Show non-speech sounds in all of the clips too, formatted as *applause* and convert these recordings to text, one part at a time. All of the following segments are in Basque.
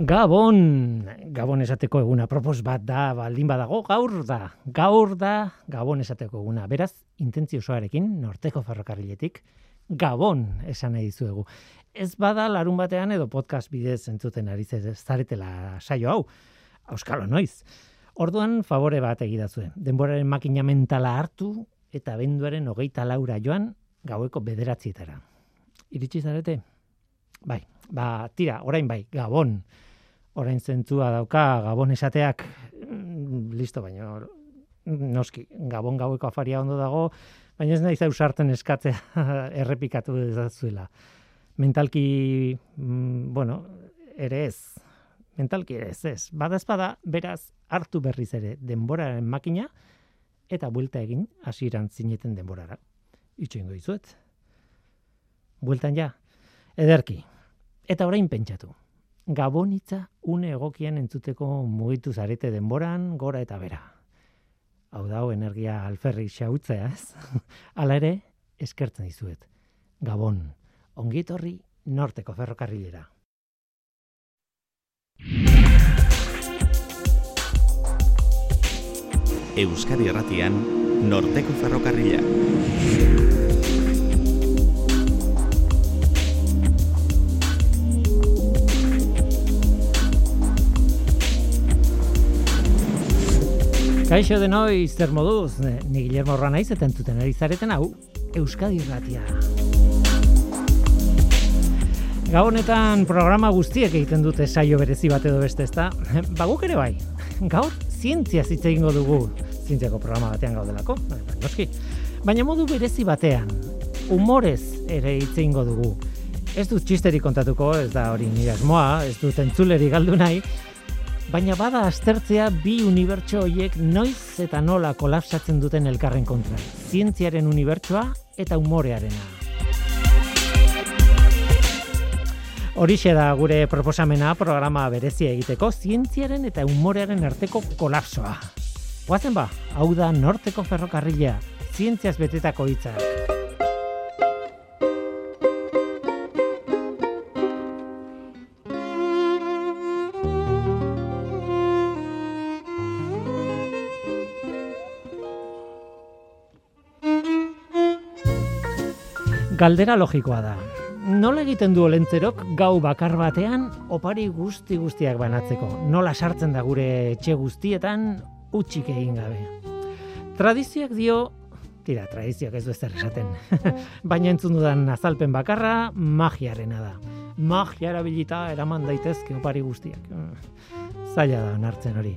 Gabon, Gabon esateko eguna propos bat da, baldin badago, gaur da, gaur da, Gabon esateko eguna. Beraz, intentzio osoarekin, norteko ferrokarriletik, Gabon esan nahi dizuegu. Ez bada larun batean edo podcast bidez entzuten ari zaretela saio hau, auskalo noiz. Orduan favore bat egidazue. Denboraren makina mentala hartu eta benduaren hogeita laura joan gaueko bederatzietara. Iritsi zarete? Bai, ba, tira, orain bai, Gabon orain zentua dauka gabon esateak mm, listo baino noski gabon gaueko afaria ondo dago baina ez naiz ausarten eskatzea *laughs* errepikatu dezazuela. Mentalki mm, bueno ere ez. Mentalki ere ez ez. Bada beraz hartu berriz ere denboraren makina eta buelta egin hasieran zineten denborara. Itxoingo dizuet. Bueltan ja ederki. Eta orain pentsatu gabonitza une egokian entzuteko mugitu zarete denboran, gora eta bera. Hau da, energia alferri xautzea, ez? *laughs* Hala ere, eskertzen dizuet. Gabon, ongitorri norteko ferrokarrilera. Euskadi Erratian, norteko ferrokarrilera. Kaixo de noi, zer moduz, ni Guillermo Horra naiz eta entzuten ari zareten hau, Euskadi Irratia. Gabonetan programa guztiek egiten dute saio berezi bat edo beste, ezta? *laughs* Ba guk ere bai. Gaur zientzia hitz egingo dugu. Zientziako programa batean gaudelako, bai, bai, noski. Baina modu berezi batean, humorez ere hitz egingo dugu. Ez dut txisteri kontatuko, ez da hori nire asmoa, ez dut entzuleri galdu nahi, baina bada aztertzea bi unibertso horiek noiz eta nola kolapsatzen duten elkarren kontra. Zientziaren unibertsoa eta umorearena. Horixe da gure proposamena programa berezia egiteko zientziaren eta umorearen arteko kolapsoa. Guazen ba, hau da norteko ferrokarrilea, zientziaz betetako hitzak. Galdera logikoa da. Nola egiten du olentzerok gau bakar batean opari guzti guztiak banatzeko? Nola sartzen da gure etxe guztietan utxik egin gabe? Tradizioak dio, tira, tradizioak ez du ez esaten, *laughs* baina entzun dudan azalpen bakarra magiarena da. Magia erabilita eraman daitezke opari guztiak. *laughs* Zaila da onartzen hori.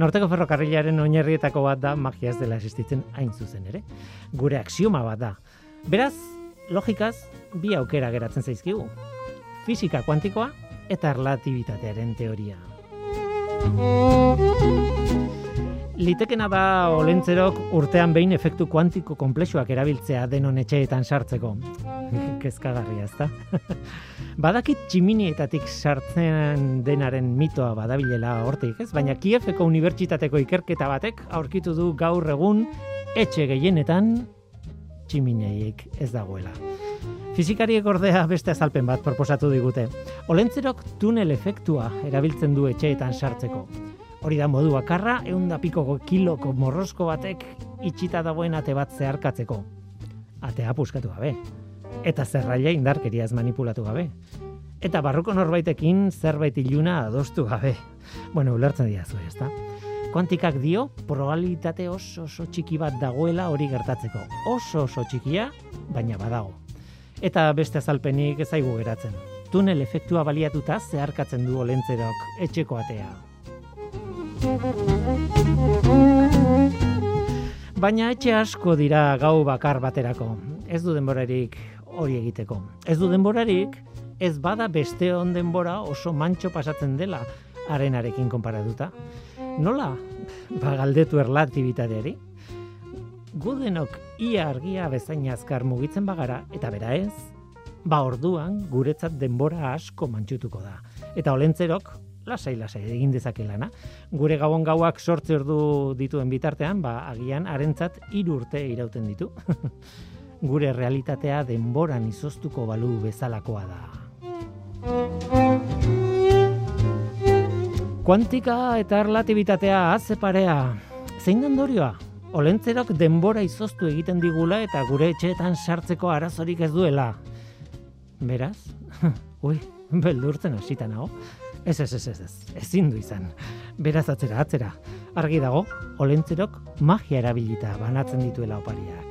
Norteko ferrokarrilaren oinarrietako bat da magia ez dela existitzen hain zuzen ere. Gure axioma bat da. Beraz, logikaz bi aukera geratzen zaizkigu. Fisika kuantikoa eta erlatibitatearen teoria. Litekena da olentzerok urtean behin efektu kuantiko konplexuak erabiltzea denon etxeetan sartzeko. *laughs* Kezkagarria, ezta? *laughs* Badakit tximinietatik sartzen denaren mitoa badabilela hortik, ez? Baina Kiefeko unibertsitateko ikerketa batek aurkitu du gaur egun etxe gehienetan tximineiek ez dagoela. Fizikariek ordea beste azalpen bat proposatu digute. Olentzerok tunel efektua erabiltzen du etxeetan sartzeko. Hori da modu bakarra, egun da pikoko kiloko morrosko batek itxita dagoen ate bat zeharkatzeko. Atea puskatu gabe. Eta zerraila indarkeriaz manipulatu gabe. Eta barruko norbaitekin zerbait iluna adostu gabe. Bueno, ulertzen dira zu, ezta? Kuantikak dio probabilitate oso oso txiki bat dagoela hori gertatzeko. Oso oso txikia, baina badago. Eta beste azalpenik ezaigu geratzen. Tunel efektua baliatuta zeharkatzen du olentzerok etxeko atea. Baina etxe asko dira gau bakar baterako. Ez du denborarik hori egiteko. Ez du denborarik, ez bada beste on denbora oso mantxo pasatzen dela arenarekin konparatuta. Nola? Ba, galdetu erlatibitateari. Gudenok ia argia bezain azkar mugitzen bagara, eta bera ez, ba orduan guretzat denbora asko mantxutuko da. Eta olentzerok, lasai lasai egin dezake lana. Gure gabon gauak sortze ordu dituen bitartean, ba agian harentzat hiru urte irauten ditu. *laughs* Gure realitatea denboran izoztuko balu bezalakoa da. Kuantika eta erlatibitatea haze parea. Zein ondorioa? Olentzerok denbora izoztu egiten digula eta gure etxeetan sartzeko arazorik ez duela. Beraz? *laughs* Ui, beldurtzen hasita nago. Ez, ez, ez, ez, ez, ezin du izan. Beraz atzera, atzera. Argi dago, olentzerok magia erabilita banatzen dituela opariak.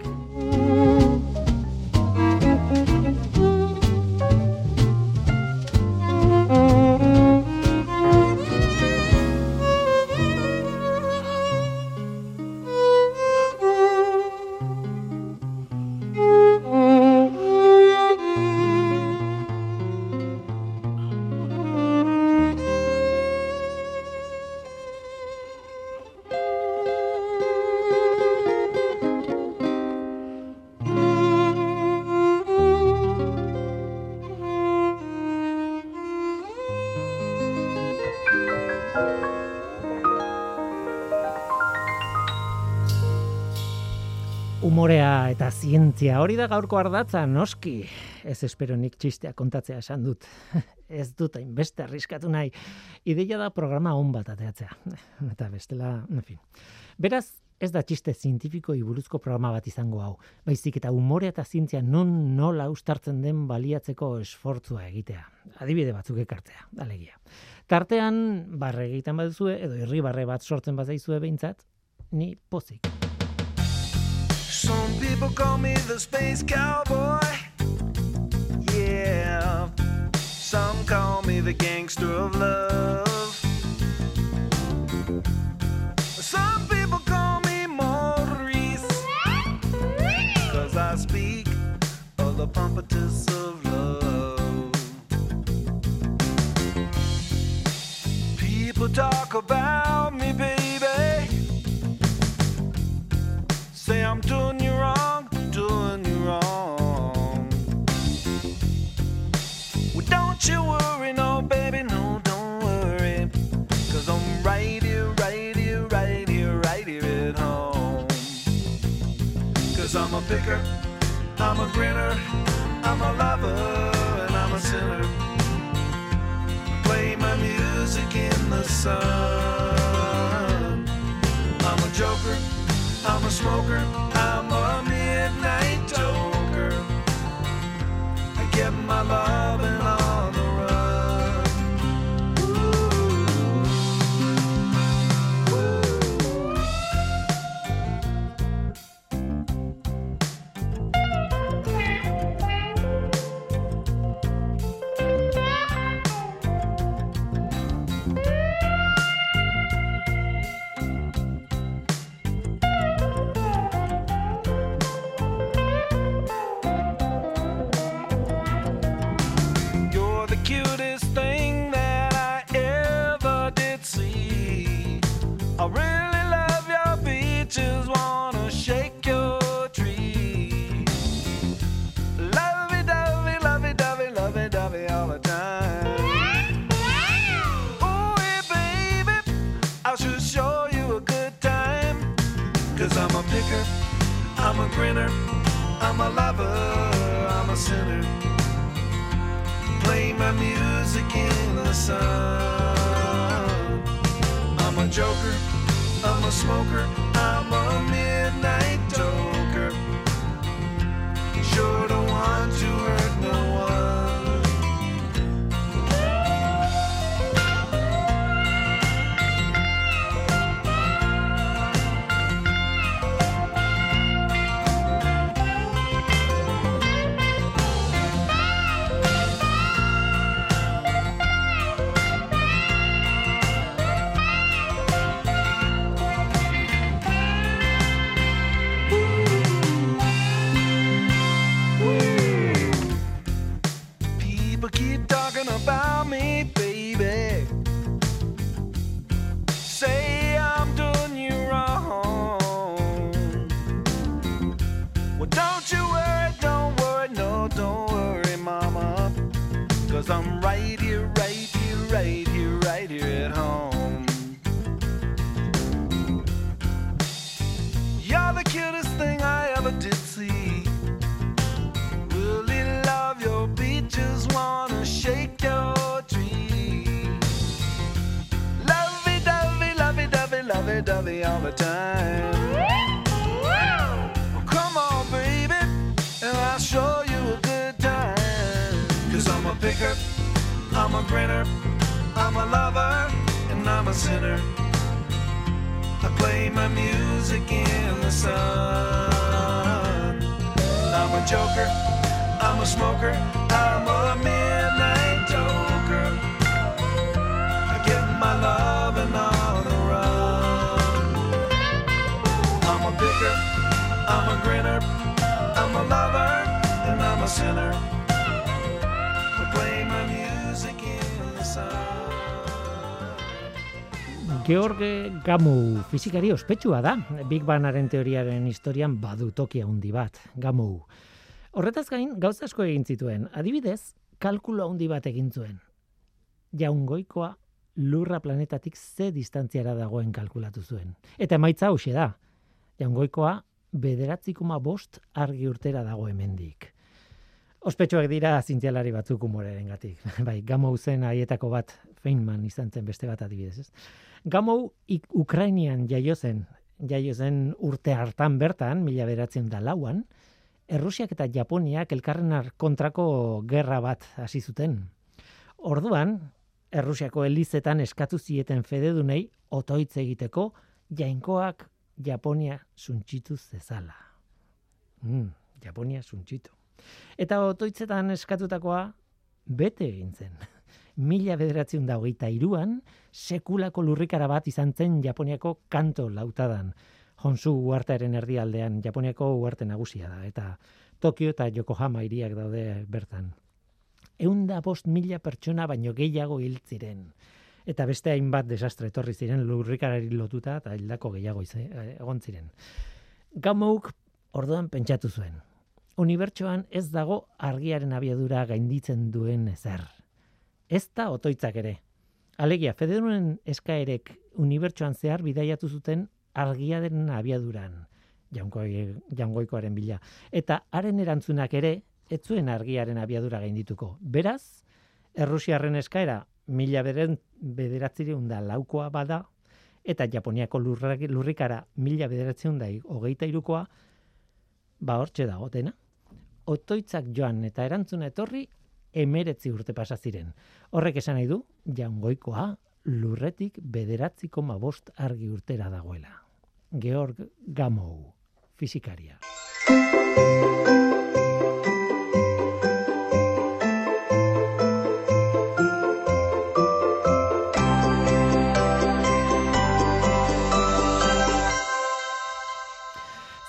Zientzia hori da gaurko ardatza, noski. Ez espero nik txistea kontatzea esan dut. *laughs* Ez dut hainbeste arriskatu nahi. Ideia da programa on bat ateatzea. *laughs* Eta bestela, en fin. Beraz, ez da txiste zientifiko buruzko programa bat izango hau. Baizik eta umorea eta zientzia non nola ustartzen den baliatzeko esfortzua egitea. Adibide batzuk ekartzea, alegia. Tartean, barre egiten baduzue, edo irribarre bat sortzen bazaizue behintzat, ni pozik. Some people call me the space cowboy. Yeah. Some call me the gangster of love. Some people call me Maurice. Cause I speak of the pompatus of love. People talk about picker, I'm a grinner, I'm a lover, and I'm a sinner. Play my music in the sun. I'm a joker. I'm a smoker, I'm a midnight toker. I get my loving a grinner, I'm a lover, I'm a sinner. Play my music in the sun. I'm a joker, I'm a smoker, I'm a midnight grinner, I'm a lover, and I'm a sinner. I play my music in the sun. I'm a joker, I'm a smoker, I'm a midnight toker. I get my loving on the run. I'm a picker, I'm a grinner, I'm a lover, and I'm a sinner. Georg Gamow fizikari ospetsua da. Big Bangaren teoriaren historian badu tokia handi bat, Gamow. Horretaz gain, gauza asko egin zituen. Adibidez, kalkulo handi bat egin zuen. Jaungoikoa lurra planetatik ze distantziara dagoen kalkulatu zuen. Eta emaitza hauxe da. Jaungoikoa bederatzikoma bost argi urtera dago hemendik. Ospetsuak dira zientzialari batzuk humoraren gatik. *laughs* bai, Gamow zen haietako bat, Feynman izan zen beste bat adibidez. Ez? Gamow ik Ukrainian jaio zen, jaio zen urte hartan bertan, mila beratzen da lauan, Errusiak eta Japoniak elkarren ar- kontrako gerra bat hasi zuten. Orduan, Errusiako elizetan eskatu zieten fededunei otoitz egiteko jainkoak Japonia suntxitu zezala. Mm, Japonia suntxitu. Eta otoitzetan eskatutakoa bete egin zen. *laughs* Mila bederatzen da hogeita iruan, sekulako lurrikara bat izan zen Japoniako kanto lautadan. Honsu uartearen erdialdean, Japoniako uarte nagusia da, eta Tokio eta Yokohama hiriak daude bertan. Eunda bost mila pertsona baino gehiago hil ziren. Eta beste hainbat desastre etorri ziren lurrikarari lotuta eta hildako gehiago ize, eh, egon ziren. Gamouk orduan pentsatu zuen. Unibertsoan ez dago argiaren abiadura gainditzen duen ezer. Ez da otoitzak ere. Alegia, federuen eskaerek unibertsoan zehar bidaiatu zuten argiaren abiaduran, jaungoi, jaungoikoaren bila. Eta haren erantzunak ere, ez zuen argiaren abiadura gaindituko. Beraz, Errusiarren eskaera mila beren bederatzireun da laukoa bada, eta Japoniako lurrak, lurrikara mila bederatzireun da hogeita irukoa, ba hortxe dago dena. Otoitzak joan eta erantzuna etorri, emeretzi urte pasa ziren. Horrek esan nahi du, jaungoikoa lurretik bederatzi koma bost argi urtera dagoela. Georg Gamow, fizikaria.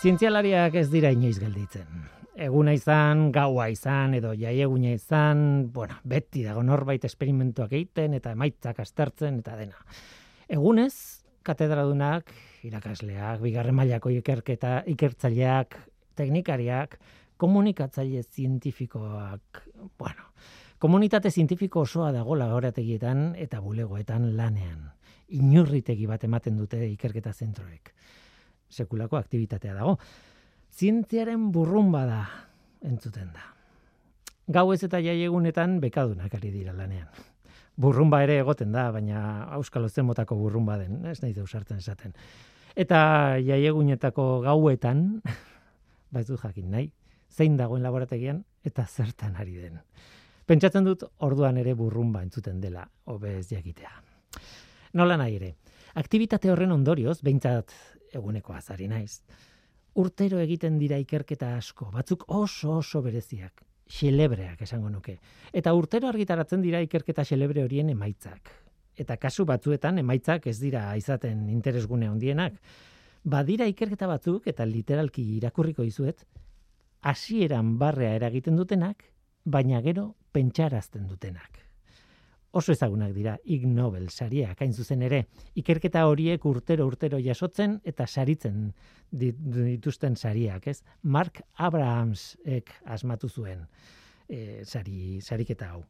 Zientzialariak ez dira inoiz gelditzen. Eguna izan, gaua izan, edo jaieguna izan, bueno, beti dago norbait esperimentuak egiten, eta emaitzak aztertzen, eta dena. Egunez, katedradunak, irakasleak, bigarren mailako ikerketa, ikertzaileak, teknikariak, komunikatzaile zientifikoak, bueno, komunitate zientifiko osoa dago laborategietan eta bulegoetan lanean. Inurritegi bat ematen dute ikerketa zentroek. Sekulako aktibitatea dago. Zientziaren burrumba da, entzuten da. Gauez eta jaiegunetan bekadunak ari dira lanean. Burrumba ere egoten da, baina auskalo zen motako burrumba den, ez nahi deusartzen esaten. Eta jaiegunetako gauetan, *laughs* baizu jakin nahi, zein dagoen laborategian eta zertan ari den. Pentsatzen dut orduan ere burrumba entzuten dela, hobez jakitea. Nola nahi ere, aktivitate horren ondorioz, behintzat eguneko azari naiz, urtero egiten dira ikerketa asko, batzuk oso oso bereziak, xelebreak esango nuke. Eta urtero argitaratzen dira ikerketa xelebre horien emaitzak. Eta kasu batzuetan emaitzak ez dira izaten interesgune handienak. Badira ikerketa batzuk, eta literalki irakurriko izuet, hasieran barrea eragiten dutenak, baina gero pentsarazten dutenak. Oso ezagunak dira Ig Nobel sariak, hain zuzen ere, ikerketa horiek urtero urtero jasotzen eta saritzen di- dituzten sariak, ez? Mark Abrahamsek asmatu zuen e, sari, sariketa hau.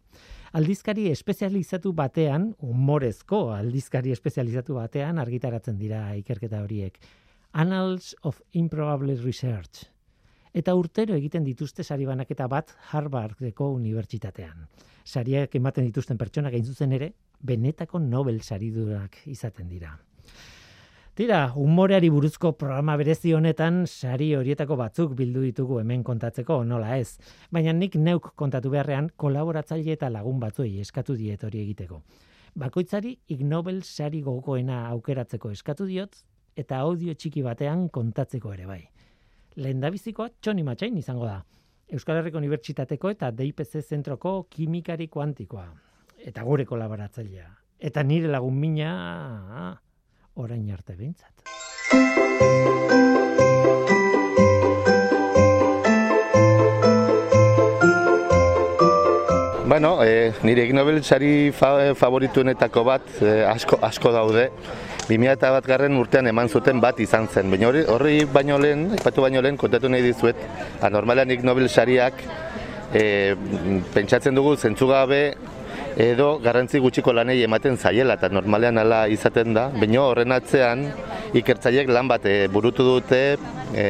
Aldizkari espezializatu batean, humorezko aldizkari espezializatu batean argitaratzen dira ikerketa horiek. Annals of Improbable Research. Eta urtero egiten dituzte sari banaketa bat Harvardeko unibertsitatean. Sariak ematen dituzten pertsonak gain zuzen ere, benetako Nobel saridurak izaten dira. Tira, humoreari buruzko programa berezi honetan sari horietako batzuk bildu ditugu hemen kontatzeko nola ez. Baina nik neuk kontatu beharrean kolaboratzaile eta lagun batzuei eskatu diet hori egiteko. Bakoitzari Ig Nobel sari gogokoena aukeratzeko eskatu diot eta audio txiki batean kontatzeko ere bai. Lehendabizikoa txoni matxain izango da. Euskal Herriko Unibertsitateko eta DIPC zentroko kimikari kuantikoa. Eta gure kolaboratzailea. Eta nire lagun mina ah, orain arte behintzat. Bueno, e, nire Ig Nobel sari fa, favorituenetako bat e, asko, asko daude. 2000 bat garren urtean eman zuten bat izan zen. Baina hori, horri baino lehen, aipatu baino lehen, kontatu nahi dizuet, anormalean Ig Nobel sariak e, pentsatzen dugu zentzugabe edo garrantzi gutxiko lanei ematen zaiela eta normalean hala izaten da. Baina horren atzean ikertzaileek lan bat e, burutu dute e,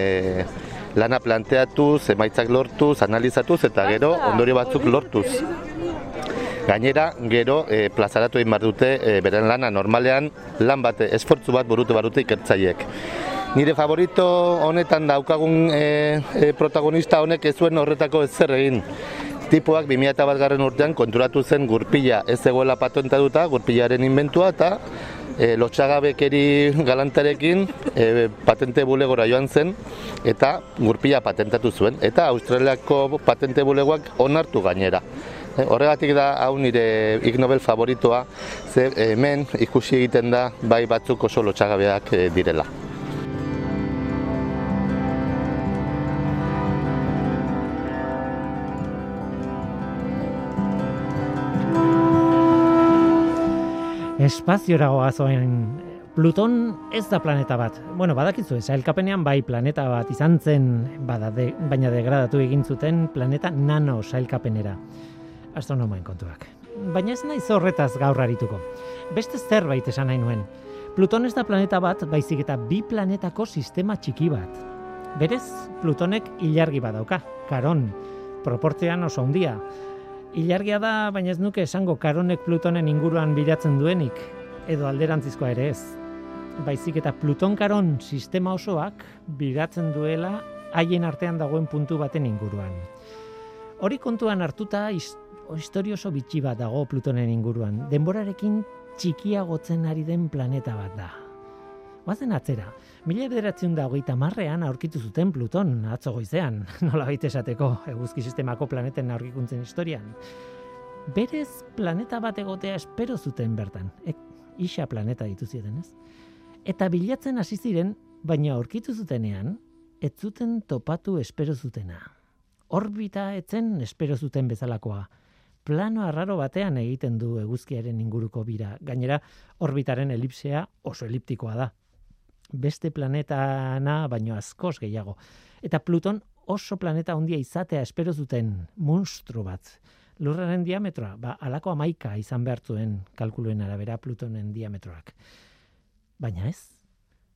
lana planteatuz, emaitzak lortuz, analizatuz eta gero ondorio batzuk lortuz. Gainera, gero e, plazaratu egin behar dute e, beren lana normalean lan bat, esfortzu bat burutu behar dute. Nire favorito honetan daukagun e, e, protagonista honek ez zuen horretako ez zer egin. Tipoak 2000 bat garren urtean konturatu zen gurpila ez zegoela patentatuta, gurpilaren inventua eta e, lotxagabekeri galantarekin e, patente bulegora joan zen eta gurpila patentatu zuen. Eta Australiako patente bulegoak onartu gainera. E, horregatik da hau nire Ig Nobel favoritoa, ze hemen ikusi egiten da bai batzuk oso lotxagabeak e, direla. Espaziora goazoen Pluton ez da planeta bat. Bueno, badakizu, sailkapenean bai planeta bat izan zen, bada de, baina degradatu egin zuten planeta nano sailkapenera. Astronomoen kontuak. Baina ez naiz horretaz gaur arituko. Beste zerbait esan nahi nuen. Pluton ez da planeta bat, baizik eta bi planetako sistema txiki bat. Berez, Plutonek ilargi badauka, karon, proportzean oso handia. Ilargia da, baina ez nuke esango karonek Plutonen inguruan bilatzen duenik, edo alderantzizkoa ere ez. Baizik eta Pluton karon sistema osoak biratzen duela haien artean dagoen puntu baten inguruan. Hori kontuan hartuta his- historia oso bitxi bat dago Plutonen inguruan. Denborarekin txikiagotzen ari den planeta bat da. Guazen atzera, mila bederatzen da hogeita marrean aurkitu zuten Pluton, atzo goizean, *laughs* nola baita esateko, eguzki sistemako planeten aurkikuntzen historian. Berez planeta bat egotea espero zuten bertan, ek, isa planeta ditu ziren, ez? Eta bilatzen hasi ziren, baina aurkitu zutenean, ez zuten topatu espero zutena. Orbita etzen espero zuten bezalakoa. Plano arraro batean egiten du eguzkiaren inguruko bira. Gainera, orbitaren elipsea oso eliptikoa da. Beste planetana baino askoz gehiago. Eta Pluton oso planeta handia izatea espero zuten monstru bat. Lurraren diametroa, ba, alako amaika izan behar zuen kalkuluen arabera Plutonen diametroak. Baina ez,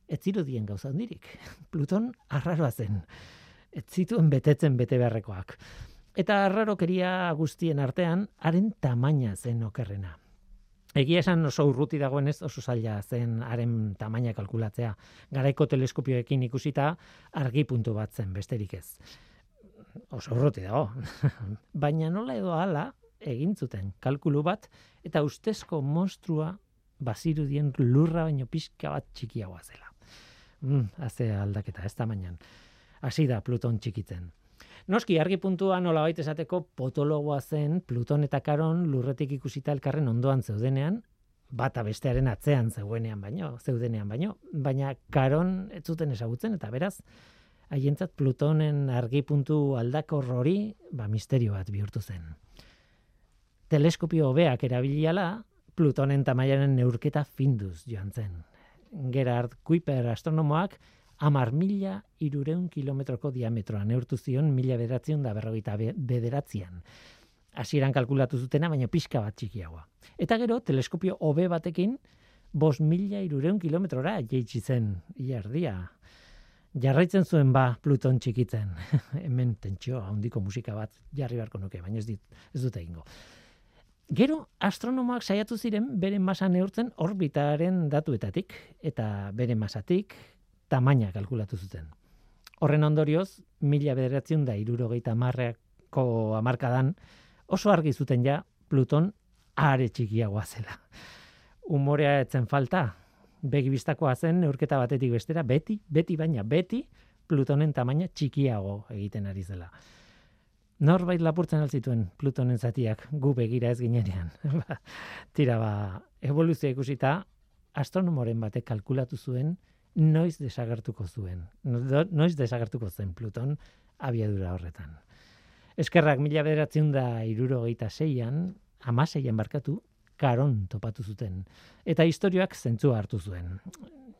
ez zirudien gauza handirik. *laughs* Pluton arraroa zen. Ez zituen betetzen bete beharrekoak. Eta arrarokeria guztien artean, haren tamaina zen okerrena. Egia esan oso urruti dagoenez oso zaila zen haren tamaina kalkulatzea. Garaiko teleskopioekin ikusita argi puntu bat zen besterik ez. Oso urruti dago. *laughs* Baina nola edo hala egin zuten kalkulu bat eta ustezko monstrua bazirudien lurra baino pixka bat txikiagoa zela. Mm, aldaketa, ez tamainan. Hasi da Pluton txikitzen. Noski, argi puntua nola baita esateko potologoa zen Pluton eta Karon lurretik ikusita elkarren ondoan zeudenean, bata bestearen atzean zeuenean baino, zeudenean baino, baina Karon ez zuten ezagutzen eta beraz, haientzat Plutonen argi puntu aldakor hori, ba misterio bat bihurtu zen. Teleskopio hobeak erabiliala, Plutonen tamaiaren neurketa finduz joan zen. Gerard Kuiper astronomoak amar mila irureun kilometroko diametroa neurtu zion mila bederatzion da berrogeita be- bederatzean. Hasieran kalkulatu zutena, baina pixka bat txikiagoa. Eta gero, teleskopio hobe batekin, bos mila irureun kilometrora jeitsi zen, iardia. Jarraitzen zuen ba Pluton txikitzen. *laughs* Hemen tentsio handiko musika bat jarri beharko nuke, baina ez, dit, ez dute egingo. Gero, astronomoak saiatu ziren bere masa neurtzen orbitaren datuetatik, eta bere masatik tamaina kalkulatu zuten. Horren ondorioz, mila bederatzen da irurogeita marreako amarkadan, oso argi zuten ja Pluton are txikiagoa zela. Umorea etzen falta, begi bistakoa zen neurketa batetik bestera, beti, beti baina, beti Plutonen tamaina txikiago egiten ari zela. Norbait lapurtzen alzituen Plutonen zatiak gu begira ez ginenean. *laughs* Ba, Tira ba, evoluzioa ikusita, astronomoren batek kalkulatu zuen noiz desagertuko zuen. No- Noiz desagertuko zen Pluton abiadura horretan. Eskerrak mila bederatzen da irurogeita zeian, amaseian barkatu, karon topatu zuten. Eta historioak zentzua hartu zuen.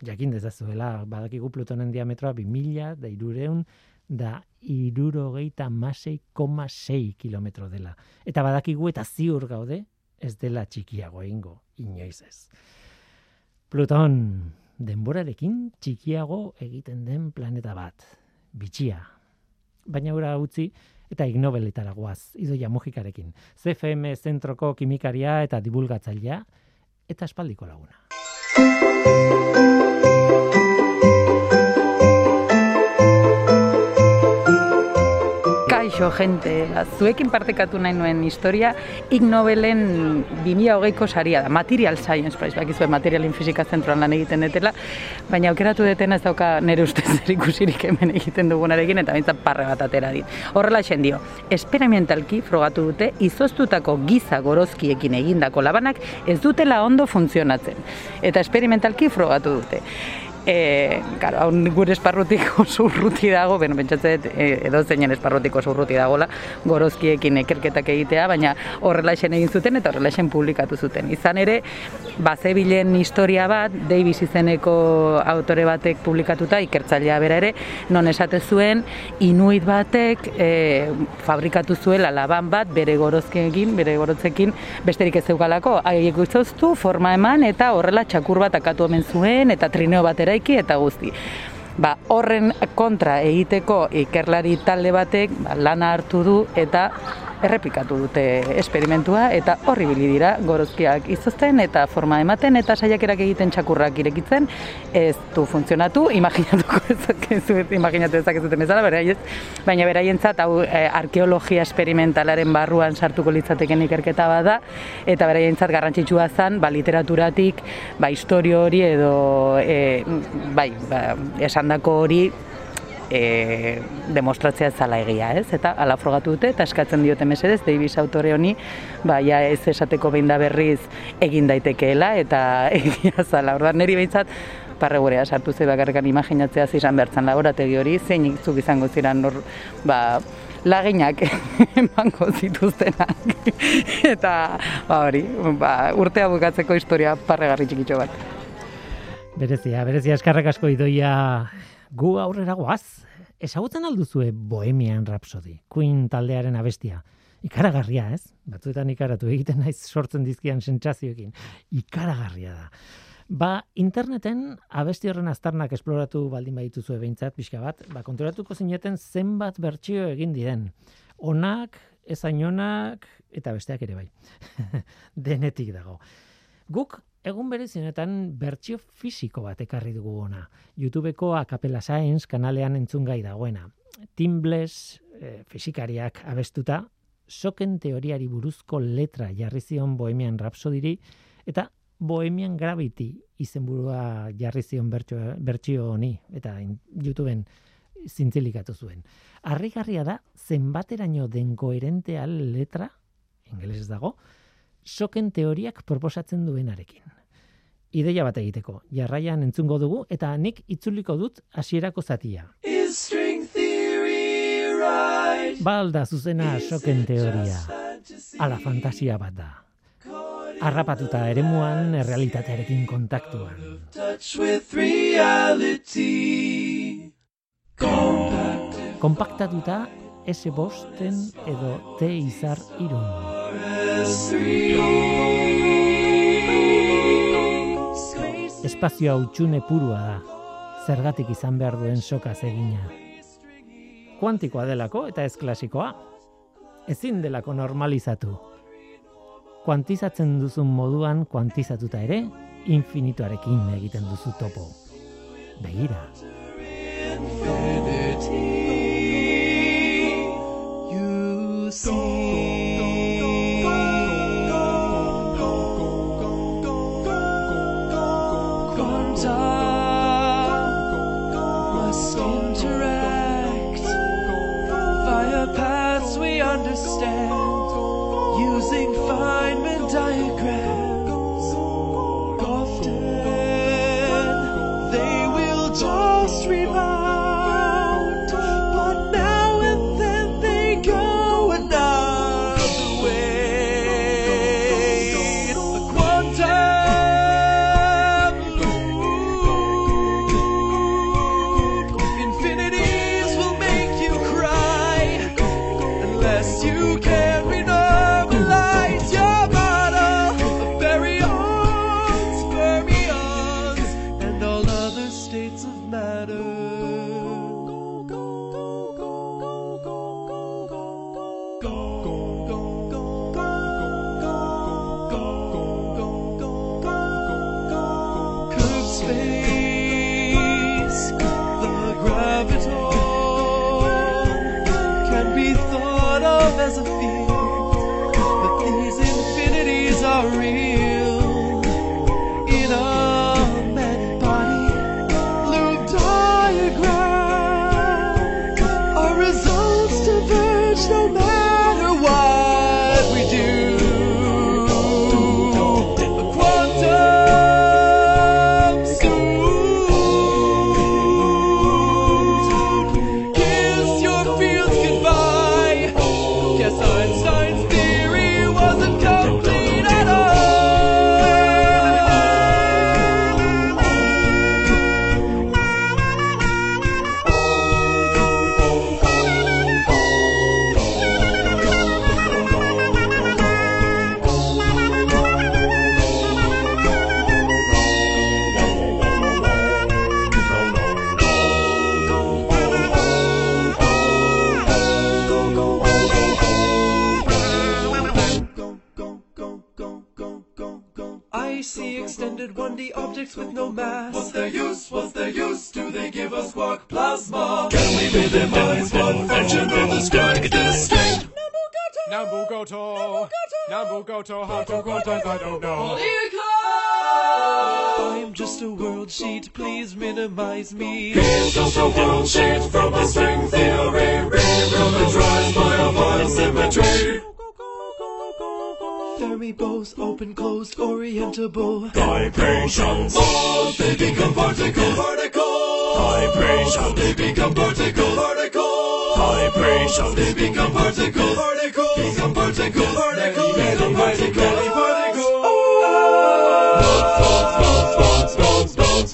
Jakin dezazuela, badakigu Plutonen diametroa 2000 da irureun da irurogeita masei koma sei kilometro dela. Eta badakigu eta ziur gaude, ez dela txikiago egingo, inoiz ez. Pluton, denborarekin txikiago egiten den planeta bat. Bitxia. Baina ura utzi eta ignobeletara goaz, idoia mugikarekin. CFM zentroko kimikaria eta divulgatzailea eta espaldiko laguna. Kaixo, gente, zuekin partekatu nahi nuen historia, Ig Nobelen 2008ko saria da, Material Science Prize, bakizue materialin fizika zentroan lan egiten detela, baina aukeratu detena ez dauka nire ustez *laughs* ikusirik hemen egiten dugunarekin, eta bintzat parre bat atera dit. Horrela esan dio, esperimentalki frogatu dute izoztutako giza gorozkiekin egindako labanak ez dutela ondo funtzionatzen. Eta esperimentalki frogatu dute. E, claro, hau gure esparrutik oso *laughs* urruti dago, beno, pentsatzen dut, e, edo zeinen esparrutik oso urruti dagola, gorozkiekin ekerketak egitea, baina horrela esen egin zuten eta horrela esen publikatu zuten. Izan ere, bazebilen historia bat, Davis izeneko autore batek publikatuta, ikertzailea bera ere, non esate zuen, inuit batek e, fabrikatu zuela laban bat bere gorozkiekin, bere gorotzekin, besterik ez zeukalako, haiek izoztu, forma eman, eta horrela txakur bat akatu omen zuen, eta trineo bat eraiki, eta guzti. Ba, horren kontra egiteko ikerlari talde batek ba, lana hartu du eta errepikatu dute esperimentua eta horri bili dira gorozkiak izozten eta forma ematen eta saiakerak egiten txakurrak irekitzen. Ez du funtzionatu, *laughs* imaginatuko ezakezu, imaginatu ezakezuten bezala, beraiez, baina beraientzat hau eh, arkeologia esperimentalaren barruan sartuko litzateken ikerketa bada eta beraientzat garrantzitsua zen ba, literaturatik ba, historio hori edo eh, bai, ba, esandako hori e, demostratzea zala egia, ez? Eta ala frogatu dute eta eskatzen diote mesedez Davis autore honi, ba ja ez esateko behin da berriz egin daitekeela eta *laughs* egia zala. Orduan neri behintzat parre gurea sartu ze bakarrikan imaginatzea izan bertzan laborategi hori, zein zuk izango ziren hor, ba, laginak *laughs* emango zituztenak. *laughs* eta ba hori, ba, urtea bukatzeko historia parregarri txikitxo bat. Berezia, berezia eskarrak asko idoia gu aurrera goaz. Ezagutzen alduzue Bohemian Rhapsody, Queen taldearen abestia. Ikaragarria, ez? Batzuetan ikaratu egiten naiz sortzen dizkian sentsazioekin. Ikaragarria da. Ba, interneten abesti horren aztarnak esploratu baldin badituzue behintzat, pixka bat, ba, konturatuko zineten zenbat bertsio egin diren. Onak, ezainonak, eta besteak ere bai. *laughs* Denetik dago. Guk egun berezienetan bertsio fisiko bat ekarri dugu ona. YouTubeko Acapella Science kanalean entzungai dagoena. Tim Bless, eh, fisikariak abestuta, soken teoriari buruzko letra jarri zion Bohemian Rhapsodiri eta Bohemian Gravity izenburua jarri zion bertsio, honi eta YouTubeen zintzilikatu zuen. Harrigarria da zenbateraino den koherentea letra, ingeles dago, soken teoriak proposatzen duenarekin. Ideia bat egiteko, jarraian entzungo dugu eta nik itzuliko dut hasierako zatia. Right? Balda zuzena soken teoria. Ala fantasia bat da. Arrapatuta eremuan errealitatearekin kontaktuan. Konpaktatuta S bosten edo T izar irun. Espazioa utxune purua da. Zergatik izan behar duen sokaz egina. Kuantikoa delako eta ez klasikoa. Ezin delako normalizatu. kuantizatzen duzun moduan kuantizatuta ere, infinituarekin egiten duzu topo. Begira. You see. Their use? What's their use? Do they give us quark plasma? Can we minimize one function of the sky? This state. Nambugoto. Nambugoto. How to quantize, I don't know. I'm just a world sheet, please minimize me. Here's just a world sheet from a string theory. Re-parameterized by a vital symmetry. Fermi both open, closed, orientable. Vibrations. Balls, they become particles. Particles. Vibrations. They become particles. Particles. Vibrations. They become particles. Particles. Become particles. Particles. Become particles. Particles.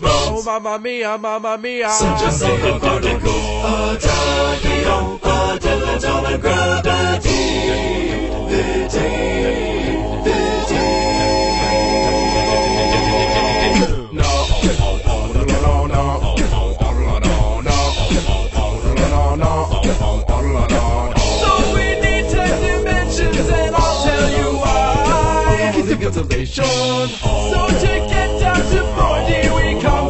Oh, mamma mia, mamma mia. Such a single particle. A tachyon, a dilaton of gravity. So to get down to 4D, we come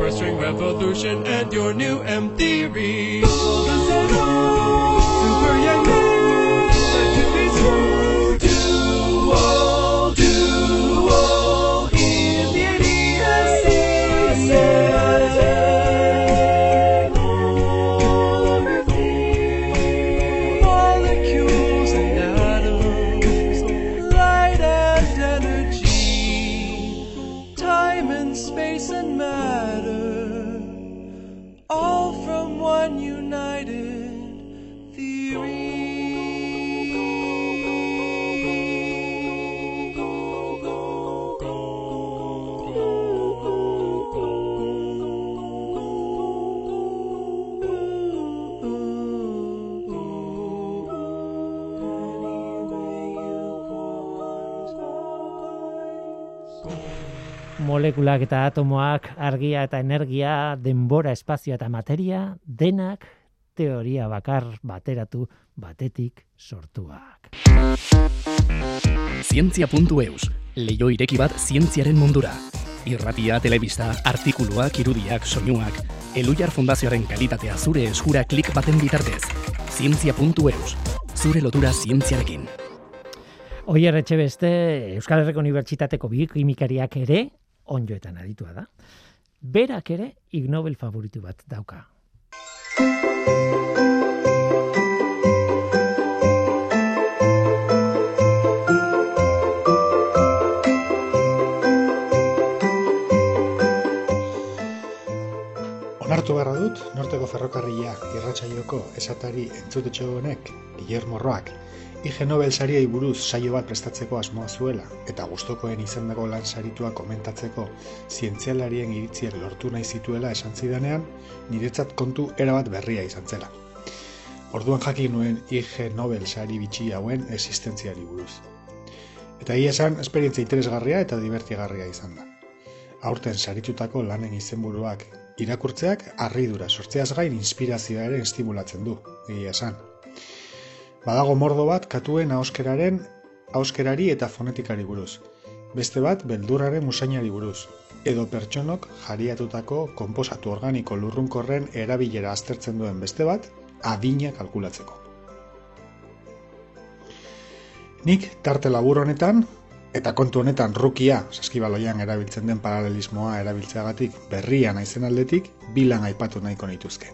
Superstring revolution and your new M theory. Molekulak eta atomoak, argia eta energia, denbora, espazioa eta materia, denak teoria bakar bateratu batetik sortuak. Zientzia.eus, leio ireki bat zientziaren mundura. Irratia, telebista, artikuluak, irudiak, soinuak, Elujar Fundazioaren kalitatea zure eskura klik baten bitartez. Zientzia.eus, zure lotura zientziarekin. Oier Etxebeste, Euskal Herriko Unibertsitateko biokimikariak ere, onjoetan aditua da. Berak ere, Ig Nobel favoritu bat dauka. Onartu beharra dut, norteko ferrokarria irratsaioko esatari entzutetxo honek, Guillermo Roak, IG Nobel sariei buruz saio bat prestatzeko asmoa zuela, eta gustokoen izandako lan saritua komentatzeko zientzialarien iritziak lortu nahi zituela esan zidanean, niretzat kontu erabat berria izan zela. Orduan jakin nuen IG Nobel sari bitxi hauen existentziari buruz. Eta ia esan, esperientzia interesgarria eta divertigarria izan da. Aurten saritutako lanen izenburuak irakurtzeak harridura sortzeaz gain inspirazioa ere estimulatzen du, egia esan. Badago mordo bat katuen ahoskeraren ahoskerari eta fonetikari buruz. Beste bat beldurraren musainari buruz. Edo pertsonok jariatutako konposatu organiko lurrunkorren erabilera aztertzen duen beste bat, adina kalkulatzeko. Nik tarte labur honetan, eta kontu honetan rukia, saskibaloian erabiltzen den paralelismoa erabiltzeagatik berria naizen aldetik, bilan aipatu nahiko nituzke.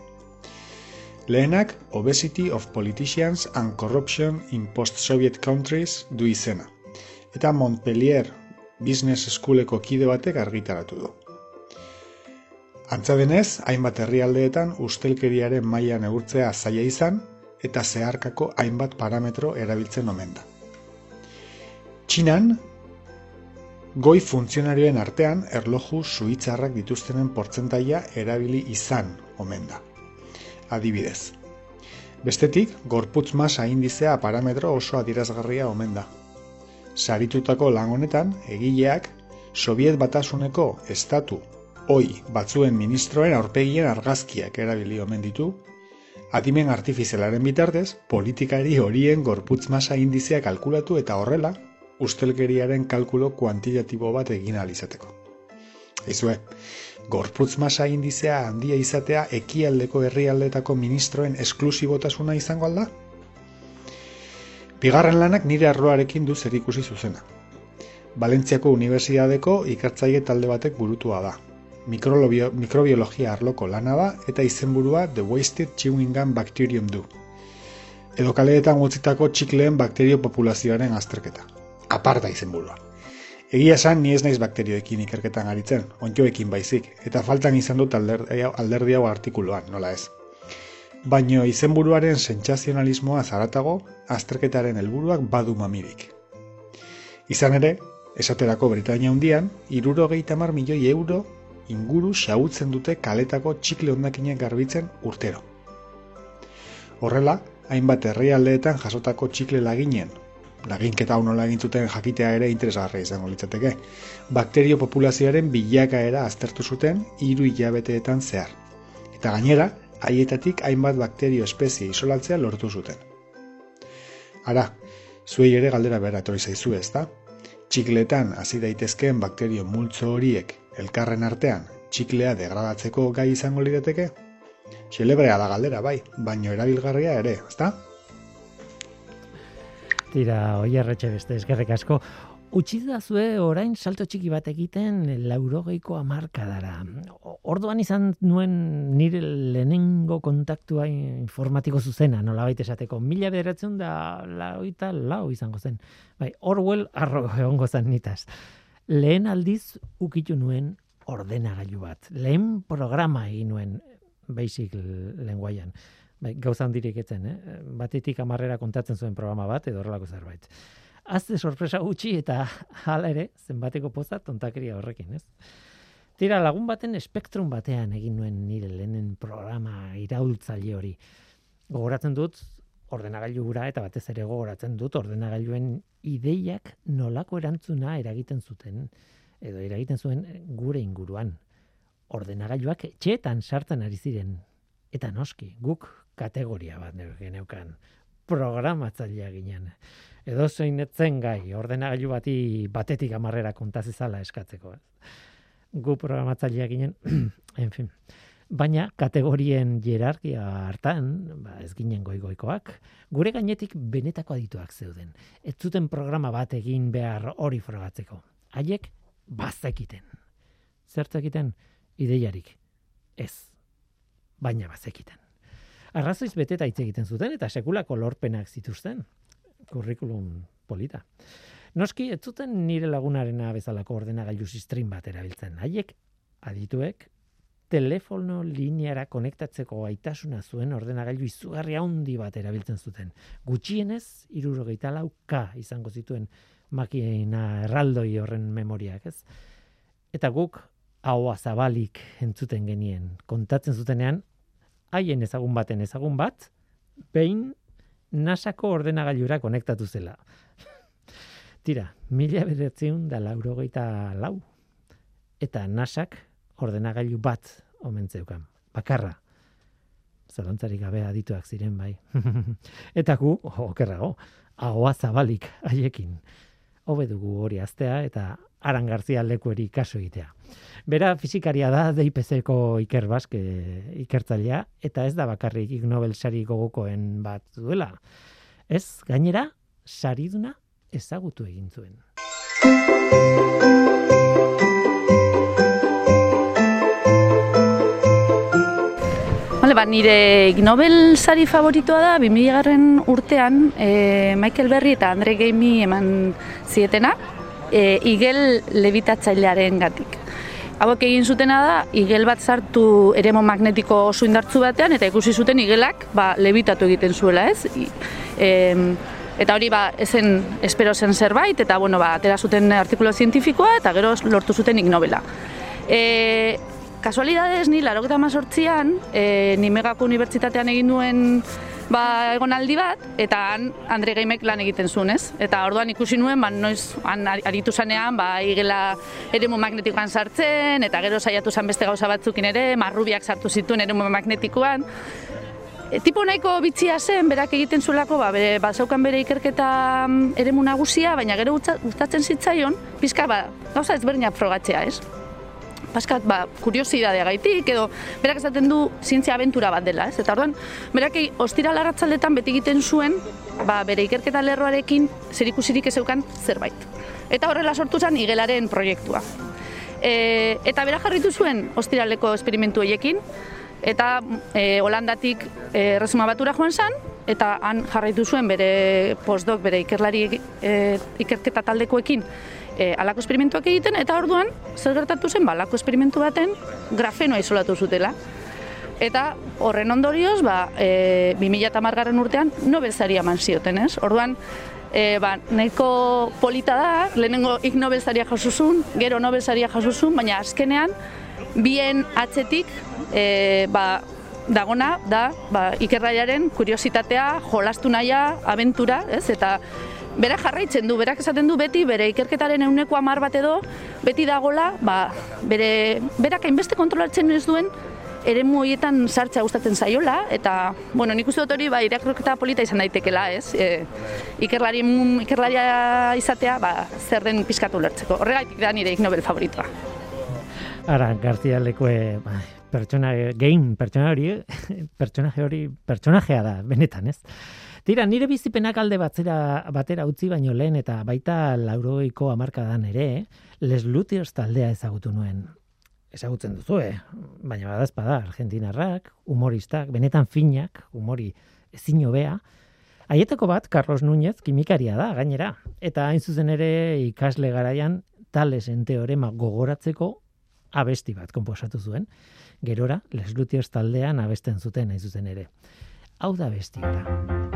Lehenak, Obesity of Politicians and Corruption in Post-Soviet Countries du izena, eta Montpellier Business Schooleko kide batek argitaratu du. Antza denez, hainbat herrialdeetan ustelkeriaren maila neurtzea zaila izan, eta zeharkako hainbat parametro erabiltzen omen da. Txinan, goi funtzionarioen artean erloju suitzarrak dituztenen portzentaia erabili izan omen da. Adibidez. Bestetik, gorputz masa indizea parametro oso adierazgarria omen da. Saritutako lan honetan, egileak, Soviet batasuneko estatu oi batzuen ministroen aurpegien argazkiak erabili omen ditu, adimen artifizialaren bitartez, politikari horien gorputz masa indizea kalkulatu eta horrela, ustelkeriaren kalkulo kuantitatibo bat egin ahal izateko. Aizue, gorputz masa indizea handia izatea ekialdeko herrialdetako ministroen esklusibotasuna izango alda? Bigarren lanak nire arloarekin du zerikusi zuzena. Valentziako Unibertsitateko ikertzaile talde batek burutua da. Mikrolobio, mikrobiologia arloko lana da eta izenburua The Wasted Chewing Gum Bacterium du. Edo kaleetan utzitako txikleen bakterio populazioaren azterketa. Aparta izenburua. Egia esan ni ez naiz bakterioekin ikerketan aritzen, ontjoekin baizik, eta faltan izan dut alderdi, alderdi hau artikuluan, nola ez. Baino izenburuaren sentsazionalismoa zaratago, azterketaren helburuak badu mamirik. Izan ere, esaterako Britania hundian, irurogeita mar milioi euro inguru xautzen dute kaletako txikle ondakinak garbitzen urtero. Horrela, hainbat herrialdeetan jasotako txikle laginen, laginketa hau nola egin zuten jakitea ere interesgarria izango litzateke. Bakterio populazioaren bilakaera aztertu zuten hiru hilabeteetan zehar. Eta gainera, haietatik hainbat bakterio espezie isolatzea lortu zuten. Ara, zuei ere galdera bera etorri zaizu ez da? Txikletan hasi daitezkeen bakterio multzo horiek elkarren artean txiklea degradatzeko gai izango lirateke? Xelebrea da galdera bai, baino erabilgarria ere, ezta? Tira, oi erretxe beste, eskerrik asko. Utsi zue orain salto txiki bat egiten laurogeiko amarkadara. O- Orduan izan nuen nire lehenengo kontaktua informatiko zuzena, nolabait esateko. Mila bederatzen da lauita lau izango zen. Bai, Orwell arro egongo zen nitaz. Lehen aldiz ukitu nuen ordenagailu bat. Lehen programa egin nuen basic lenguaian. Bai, gauza handirik etzen, eh? Batetik amarrera kontatzen zuen programa bat edo horrelako zerbait. Azte sorpresa gutxi eta *laughs* hala ere zenbateko poza tontakeria horrekin, ez? Tira, lagun baten espektrum batean egin nuen nire lehenen programa iraultzaile hori. Gogoratzen dut ordenagailu hura eta batez ere gogoratzen dut ordenagailuen ideiak nolako erantzuna eragiten zuten edo eragiten zuen gure inguruan. Ordenagailuak etxeetan sartzen ari ziren. Eta noski, guk kategoria bat neu- geneukan. Programatzailea ginen. Edo zein etzen gai, ordenagailu bati batetik amarrera kontazizala eskatzeko. Gu programatzailea ginen, *clears throat* en fin. Baina kategorien hierarkia hartan, ba, ez ginen goigoikoak, gure gainetik benetako adituak zeuden. Ez zuten programa bat egin behar hori frogatzeko. Haiek bazekiten. Zertzekiten ideiarik. Ez. Baina bazekiten. Arrazoiz beteta hitz egiten zuten eta sekulako lorpenak zituzten. Kurrikulum polita. Noski, ez zuten nire lagunarena bezalako ordenagailu stream bat erabiltzen. Haiek adituek telefono lineara konektatzeko gaitasuna zuen ordenagailu izugarri handi bat erabiltzen zuten. Gutxienez, irurogeita lau K izango zituen makina erraldoi horren memoriak, ez? Eta guk ahoa zabalik entzuten genien. Kontatzen zutenean, haien ezagun baten ezagun bat, behin nasako ordenagailura konektatu zela. *laughs* Tira, mila bederatzen da laurogeita lau. Eta nasak ordenagailu bat omen zeukan. Bakarra. Zalantzarik gabe adituak ziren bai. *laughs* eta gu, okerrago, ahoa zabalik haiekin. Hobe dugu hori aztea eta Aran Garzia lekueri kaso egitea. Bera fizikaria da DIPC-ko Iker Baske ikertzailea eta ez da bakarrik Ig Nobel sari gogokoen bat duela. Ez, gainera, sariduna ezagutu egin zuen. Vale, ba, nire Nobel sari favoritoa da 2000 garren urtean e, Michael Berry eta Andre Geimi eman zietena e, igel lebitatzailearen gatik. Hauek egin zutena da, igel bat sartu eremo magnetiko oso indartzu batean, eta ikusi zuten igelak ba, lebitatu egiten zuela, ez? Em, eta hori ba, ezen espero zen zerbait, eta bueno, ba, atera zuten artikulo zientifikoa, eta gero lortu zuten Ig Nobela. E, kasualidades, ni laro eta mazortzian, e, Nimegako Unibertsitatean egin duen ba, egonaldi bat, eta han Andre Gaimek lan egiten zuen, ez? Eta orduan ikusi nuen, ba, noiz han ari- aritu zanean, ba, igela eremu magnetikoan sartzen, eta gero saiatu zan beste gauza batzukin ere, marrubiak sartu zituen eremu magnetikoan, E, tipo nahiko bitxia zen, berak egiten zuelako, ba, bere, bazaukan bere ikerketa mm, eremu nagusia, baina gero gustatzen zitzaion, pizka ba, gauza ezberdinak frogatzea, ez? Paskat, ba, kuriosidadea edo berak esaten du zientzia abentura bat dela, ez? Eta orduan, berak e- ostiral arratzaldetan beti egiten zuen, ba, bere ikerketa lerroarekin zerikusirik ez zeukan zerbait. Eta horrela sortu zen igelaren proiektua. E, eta bera jarritu zuen ostiraleko esperimentu horiekin, eta e, Holandatik e, resuma batura joan zen, eta han jarraitu zuen bere postdoc, bere ikerlari e, ikerketa taldekoekin e, alako esperimentuak egiten, eta orduan zer gertatu zen, ba, alako esperimentu baten grafenoa isolatu zutela. Eta horren ondorioz, ba, e, 2010 garren urtean, Nobel saria eman zioten, ez? Orduan, e, ba, nahiko polita da, lehenengo Ig Nobel saria jasuzun, gero Nobel saria jasuzun, baina azkenean, bien atzetik, e, ba, dagona da ba, ikerraiaren kuriositatea, jolastu nahia, abentura, ez? Eta bera jarraitzen du, berak esaten du beti bere ikerketaren euneko hamar bat edo beti dagola, ba, bere, berak hainbeste kontrolatzen ez duen eremu horietan sartzea gustatzen zaiola eta bueno, nik uste dut hori ba irakurketa polita izan daitekela, ez? E, ikerlari ikerlaria izatea, ba, zer den pizkatu ulertzeko. Horregatik da nire Nobel favoritoa. Ara, Garzia lekue, bai, pertsona, game, pertsona hori, *laughs* pertsonaje hori, pertsonajea da, benetan, ez? Tira, nire bizipenak alde batzera, batera utzi baino lehen eta baita laurogeiko hamarkadan ere, Les Luthiers taldea ezagutu nuen. Ezagutzen duzu, eh? baina badazpada, argentinarrak, humoristak, benetan finak, humori ezin hobea, Haietako bat, Carlos Núñez, kimikaria da, gainera. Eta hain zuzen ere ikasle garaian, talesen teorema gogoratzeko abesti bat konposatu zuen. Gerora, Les Luthiers taldean abesten zuten hain zuzen ere. Hau da bestia.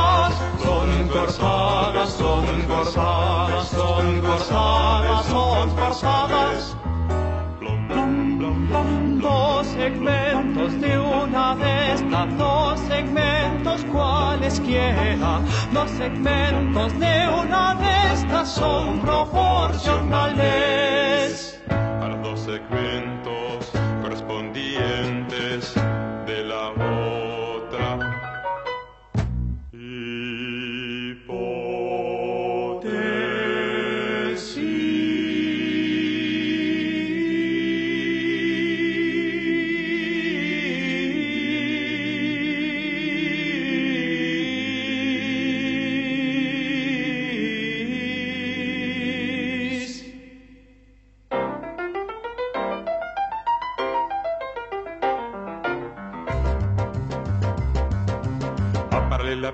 son cortadas, son cortadas, son cortadas, son blom. Dos segmentos de una de estas, dos segmentos cualesquiera, dos segmentos de una de estas son proporcionales. Para dos segmentos correspondientes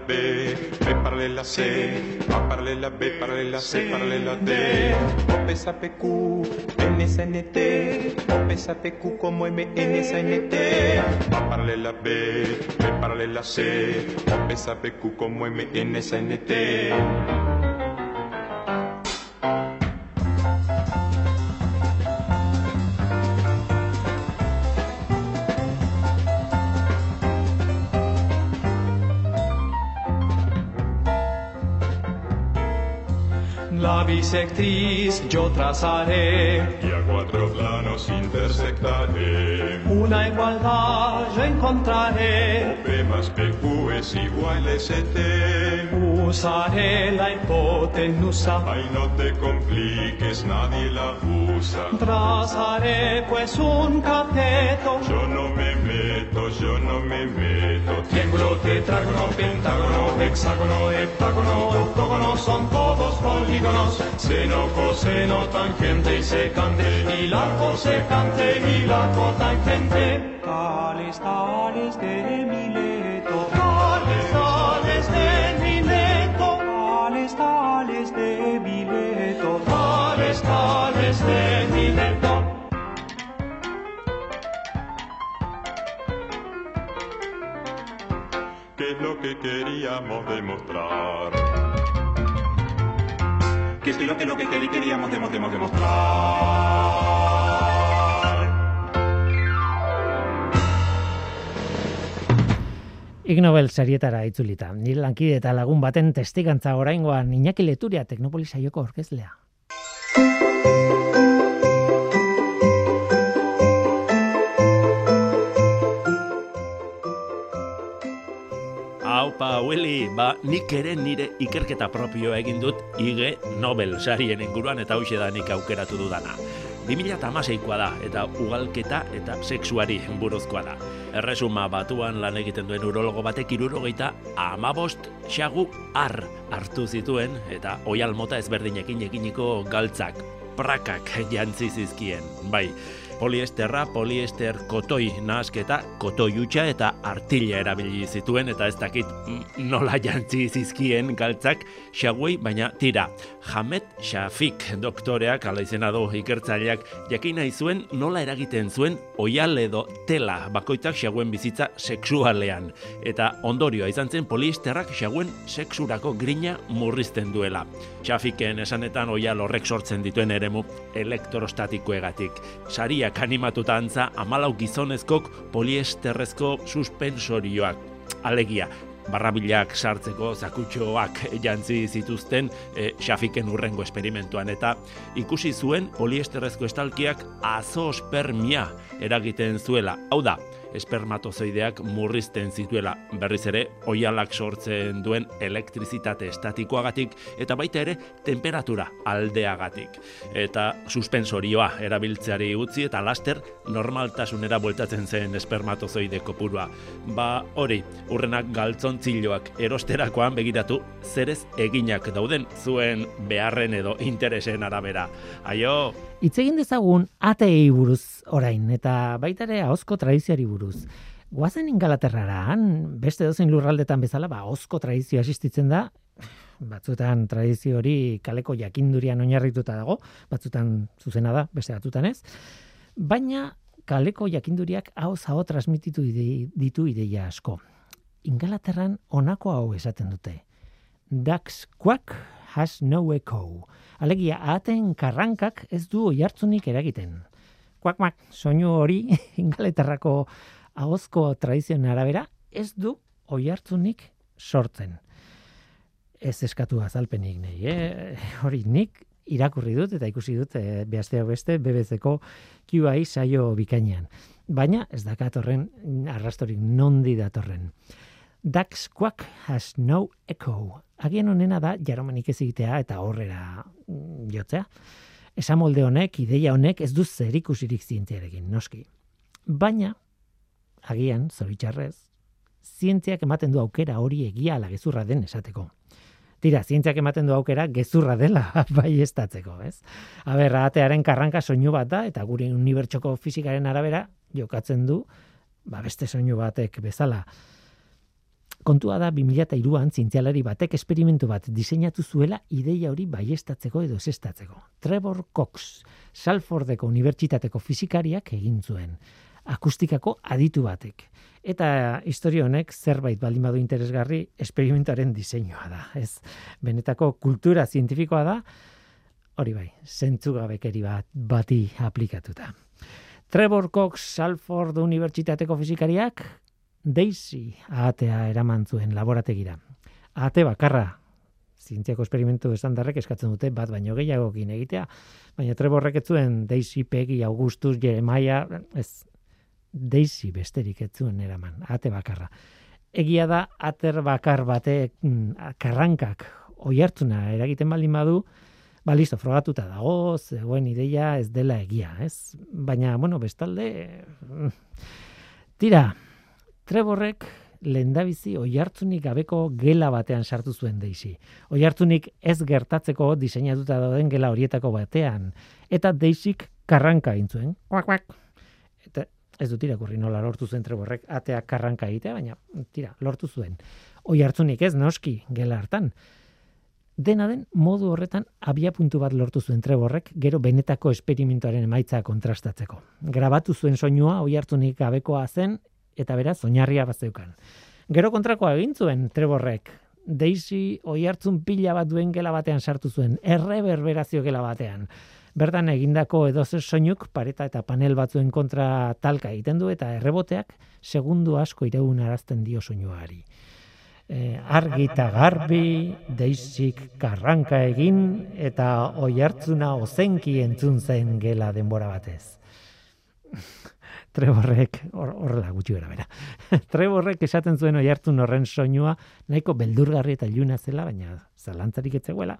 B, B paralela C, A paralela B, paralela C, paralela D. O pesa PQ, NSNT, O pesa PQ como MNSNT. A paralela B, B paralela C, O pesa PQ como MNSNT. Bisectriz yo trazaré, Y a cuatro planos intersectaré. una igualdad yo encontraré. B más PQ es igual a ST. Usaré la hipotenusa, Ay, no te compliques, nadie la usa. trazaré pues un cateto. Yo no me meto, yo no me meto. Triángulo, tetrágono, pentágono, hexágono, heptágono, octógono, son todos polígonos. Seno, coseno, tangente y secante, y la cosecante y la cotangente. Tales, ¿Qué es lo que queríamos demostrar? ¿Qué es lo que, lo que quer- queríamos demo- demo- demostrar? Ig Nobel sarietara itzulita. Nire lankide eta lagun baten testigantza oraingoan Iñaki Leturia Teknopolis saioko orkezlea. Willy, ba, nik ere nire ikerketa propioa egin dut IG Nobel sarien inguruan eta hauxe da nik aukeratu dudana. 2008koa da eta ugalketa eta sexuari buruzkoa da. Erresuma batuan lan egiten duen urologo batek irurogeita amabost xagu ar hartu zituen eta oial mota ezberdinekin eginiko galtzak, prakak jantzi zizkien. Bai, poliesterra, poliester kotoi nahasketa, kotoi hutsa eta artilla erabili zituen eta ez dakit nola jantzi zizkien galtzak xaguei, baina tira, Hamet Shafik doktoreak, ala izena du ikertzaileak, jakin nahi nola eragiten zuen oial edo tela bakoitzak xaguen bizitza sexualean. Eta ondorioa izan zen poliesterrak xaguen sexurako grina murrizten duela. Shafiken esanetan oial horrek sortzen dituen eremu elektrostatikoegatik. Sariak animatuta antza amalau gizonezkok poliesterrezko suspensorioak. Alegia, barrabilak sartzeko zakutxoak jantzi zituzten e, Shafiken urrengo esperimentuan eta ikusi zuen poliesterrezko estalkiak azospermia eragiten zuela. Hau da, espermatozoideak murrizten zituela berriz ere oialak sortzen duen elektrizitate estatikoagatik eta baita ere temperatura aldeagatik. Eta suspensorioa erabiltzeari utzi eta laster normaltasunera bueltatzen zen espermatozoide kopurua. Ba hori, urrenak galtzontziloak erosterakoan begiratu zerez eginak dauden zuen beharren edo interesen arabera. Aio, Hitz egin dezagun atei buruz orain, eta baita ere ahozko tradizioari buruz. Guazen ingalaterrara, han beste dozein lurraldetan bezala, ba, ahozko tradizioa existitzen da, batzutan tradizio hori kaleko jakindurian oinarrituta dago, batzutan zuzena da, beste batzutan ez, baina kaleko jakinduriak hau zaho transmititu ide, ditu ideia asko. Ingalaterran honako hau esaten dute. Ducks quack has no echo. Alegia, ahateen karrankak ez du oihartzunik eragiten. Kuak, kuak, soinu hori, *laughs* ingaletarrako ahozko tradizioen arabera, ez du oihartzunik sortzen. Ez eskatu azalpenik nahi, eh? *laughs* hori nik irakurri dut eta ikusi dut e, behazteak beste BBC-ko QI saio bikainean. Baina ez dakat horren arrastorik nondi datorren. Dax Quack has no echo. Agian honena da jaromanik ez egitea eta horrera mm, jotzea. Esa molde honek, ideia honek ez du zerikusirik zientziarekin, noski. Baina, agian, zoritxarrez, zientziak ematen du aukera hori egia ala gezurra den esateko. Tira, zientziak ematen du aukera gezurra dela *laughs* bai estatzeko, ez? Aber, atearen karranka soinu bat da, eta gure unibertsoko fizikaren arabera jokatzen du, ba beste soinu batek bezala. Kontua da 2003an zientzialari batek esperimentu bat diseinatu zuela ideia hori baiestatzeko edo ezestatzeko. Trevor Cox, Salfordeko Unibertsitateko fizikariak egin zuen akustikako aditu batek. Eta historia honek zerbait baldin badu interesgarri esperimentuaren diseinua da, ez? Benetako kultura zientifikoa da, hori bai, zentzugabekeri bat bati aplikatuta. Trevor Cox Salford Unibertsitateko fizikariak Daisy ahatea eraman zuen laborategira. Ahate bakarra, zientziako esperimentu estandarrek eskatzen dute bat baino gehiagokin egitea, baina Trevorrek ez zuen Daisy, Peggy, Augustus, Jeremiah, ez Daisy besterik ez zuen eraman, ate bakarra. Egia da, ater bakar batek mm, karrankak oihartzuna eragiten baldin badu, ba listo, frogatuta dago, zegoen ideia ez dela egia, ez? Baina, bueno, bestalde, mm, tira, Treborrek lehendabizi oihartzunik gabeko gela batean sartu zuen Daisy. Oihartzunik ez gertatzeko diseinatuta dauden gela horietako batean. Eta Daisyk karranka egin zuen. Kuak, kuak. Eta ez dut irakurri nola lortu zuen Treborrek atea karranka egitea, baina tira, lortu zuen. Oihartzunik ez noski gela hartan. Dena den, modu horretan abia puntu bat lortu zuen Treborrek, gero benetako esperimentuaren emaitza kontrastatzeko. Grabatu zuen soinua oihartzunik gabekoa zen eta beraz oinarria bazeukan. Gero kontrakoa egin zuen Treborrek. Daisy oihartzun pila bat duen gela batean sartu zuen, erreberberazio gela batean. Bertan egindako edozer soinuk pareta eta panel batzuen kontra talka egiten du eta erreboteak segundu asko ireun arazten dio soinuari. E, argi eta garbi, deizik karranka egin eta oihartzuna ozenki entzun zen gela denbora batez. Treborrek hor- horrela gutxi gara bera. *laughs* Treborrek esaten zuen oihartzun horren soinua nahiko beldurgarri eta iluna zela, baina zalantzarik ez zegoela.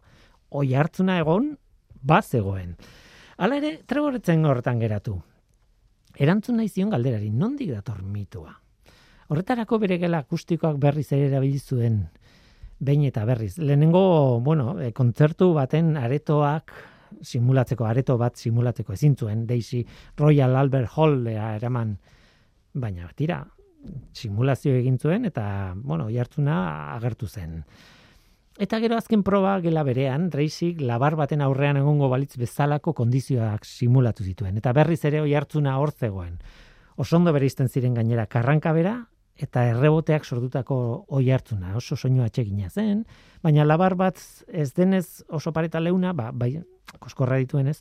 Oihartzuna egon, bazegoen. Hala ere, Treborretzen horretan geratu. Erantzun nahi zion galderari, nondik dator mitua? Horretarako bere gela akustikoak berriz ere erabili zuen behin eta berriz. Lehenengo, bueno, e, kontzertu baten aretoak simulatzeko, areto bat simulatzeko ezin zuen, Daisy Royal Albert Hallea eraman, baina tira, simulazio egin zuen eta, bueno, jartzuna agertu zen. Eta gero azken proba gela berean, Daisy labar baten aurrean egongo balitz bezalako kondizioak simulatu zituen. Eta berriz ere oi hartzuna hor zegoen. Osondo bereizten ziren gainera karranka bera, eta erreboteak sortutako oi hartzuna. Oso soinu atsegina zen, baina labar bat ez denez oso pareta leuna, ba, bai, koskorra dituenez,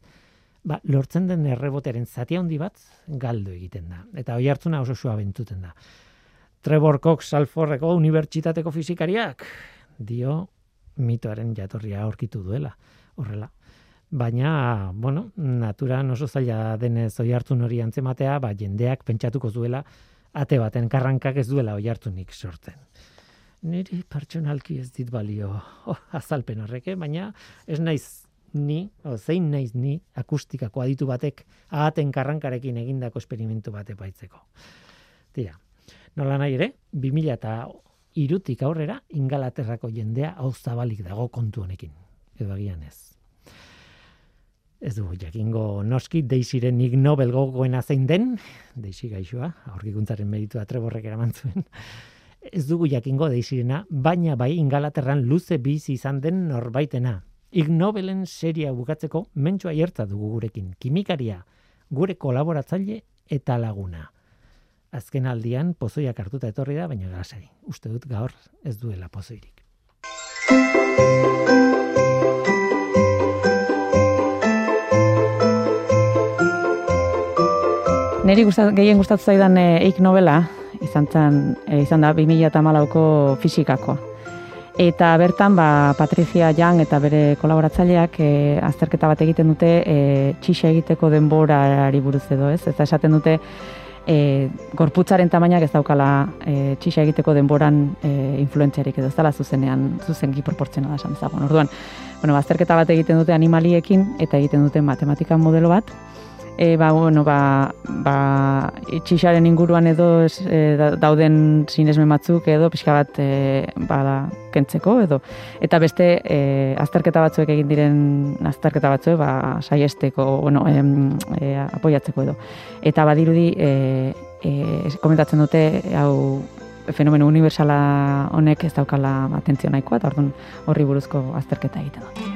ba, lortzen den errebotearen zati handi bat galdu egiten da. Eta oi hartzuna oso sua bentuten da. Trevor Cox Salfordeko unibertsitateko fizikariak dio mitoaren jatorria aurkitu duela. Horrela. Baina, bueno, naturan oso zaila denez oi hartzun hori antzematea, ba, jendeak pentsatuko zuela ate baten karrankak ez duela oi hartunik sortzen. Niri pertsonalki ez dit balio *laughs* oh, azalpen horrek, eh? baina ez naiz ni, o, zein naiz ni akustikako aditu batek ahaten karrankarekin egindako esperimentu bat epaitzeko. Tira, nola nahi ere, 2000 eta irutik aurrera ingalaterrako jendea hau zabalik dago kontu honekin. Edo agian ez. Ez du jakingo noski Deiziren Ig Nobel gogoena zein den, Deisi gaixoa, aurkikuntzaren meritua treborrek eraman zuen. Ez dugu jakingo Deizirena, baina bai ingalaterran luze bizi izan den norbaitena. Ig Nobelen seria bukatzeko mentsua hierta dugu gurekin, kimikaria, gure kolaboratzaile eta laguna. Azken aldian pozoiak hartuta etorri da, baina gasai. Uste dut gaur ez duela pozoirik. Neri gustat, gehien gustatu zaidan e, eik novela, izan, zen, e, izan da 2008ko fizikakoa. Eta bertan, ba, Patricia Young eta bere kolaboratzaileak e, azterketa bat egiten dute e, txixa egiteko denborari buruz edo, ez? Eta esaten dute e, gorputzaren tamainak ez daukala e, txixa egiteko denboran e, influentziarik edo, ez dela zuzenean, zuzenki proportzionala esan ezagun. Orduan, bueno, azterketa bat egiten dute animaliekin eta egiten dute matematika modelo bat, e, ba, bueno, ba, ba, itxixaren inguruan edo ez, e, da- dauden sinesmen batzuk edo pixka bat e, bada kentzeko edo eta beste e, azterketa batzuek egin diren azterketa batzuek ba, saiesteko, bueno, em, e, apoiatzeko edo. Eta badirudi e, e, komentatzen dute hau fenomeno universala honek ez daukala atentzio nahikoa eta orduan horri buruzko azterketa egiten dute.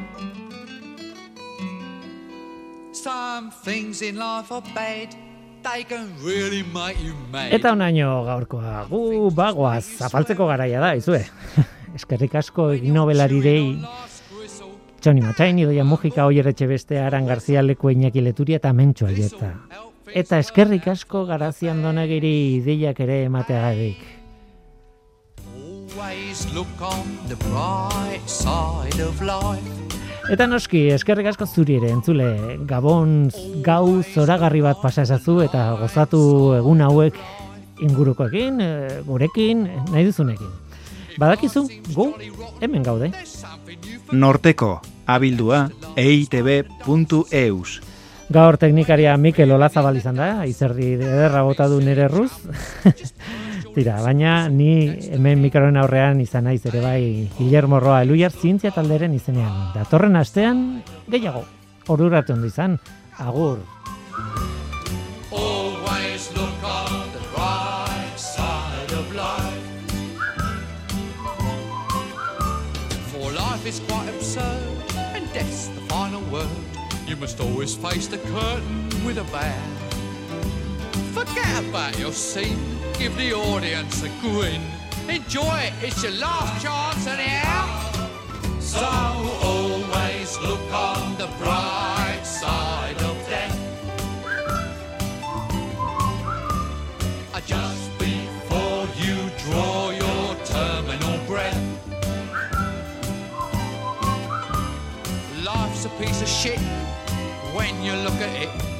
Some things in life are bad. They can really make you mad. Eta onaino gaurkoa, gu bagoaz, zapaltzeko garaia da, izue. *laughs* Eskerrik asko Nobelari dei, Txoni Matxain, Idoia Mujika, Oier Etxebeste, Aran Garzia, Leku Iñaki Leturia eta Mentxo Aieta. Eta eskerrik asko garazian donagiri ideiak ere emateagatik. Always look on the bright side of life. Eta noski, eskerrik asko zuri ere, entzule, gabon gau zoragarri bat pasa ezazu eta gozatu egun hauek ingurukoekin, eh, gurekin, nahi duzunekin. Badakizu, gu, hemen gaude. Norteko, abildua, eitb.eus. Gaur teknikaria Mikel Olazabal izan da, izerdi ederra bota du nire erruz. *laughs* Tira, baina ni hemen mikroen aurrean izan naiz ere bai Guillermo Roa Eluiar zientzia talderen izenean. Datorren astean gehiago. Ordurarte ondo izan. Agur. Is quite absurd, and death's the final word. You must always face the curtain with a bow. Forget about your scene, give the audience a grin. Enjoy it, it's your last chance anyhow. So always look on the bright side of death. Uh, Just before you draw your terminal breath. Life's a piece of shit when you look at it.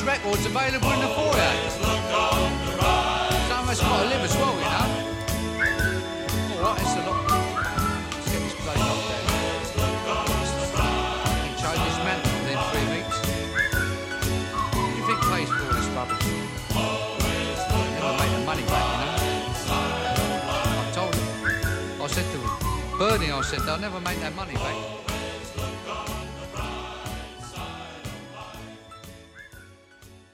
This record's available in the foyer. Right so got to live as well, you know. All right, it's a lot. Let's get this place up there. Can change his man within three weeks. What do you think plays for this rubbish? Never made the money back, you know. I told him. I said to him, Bernie, I said, they'll never make that money back.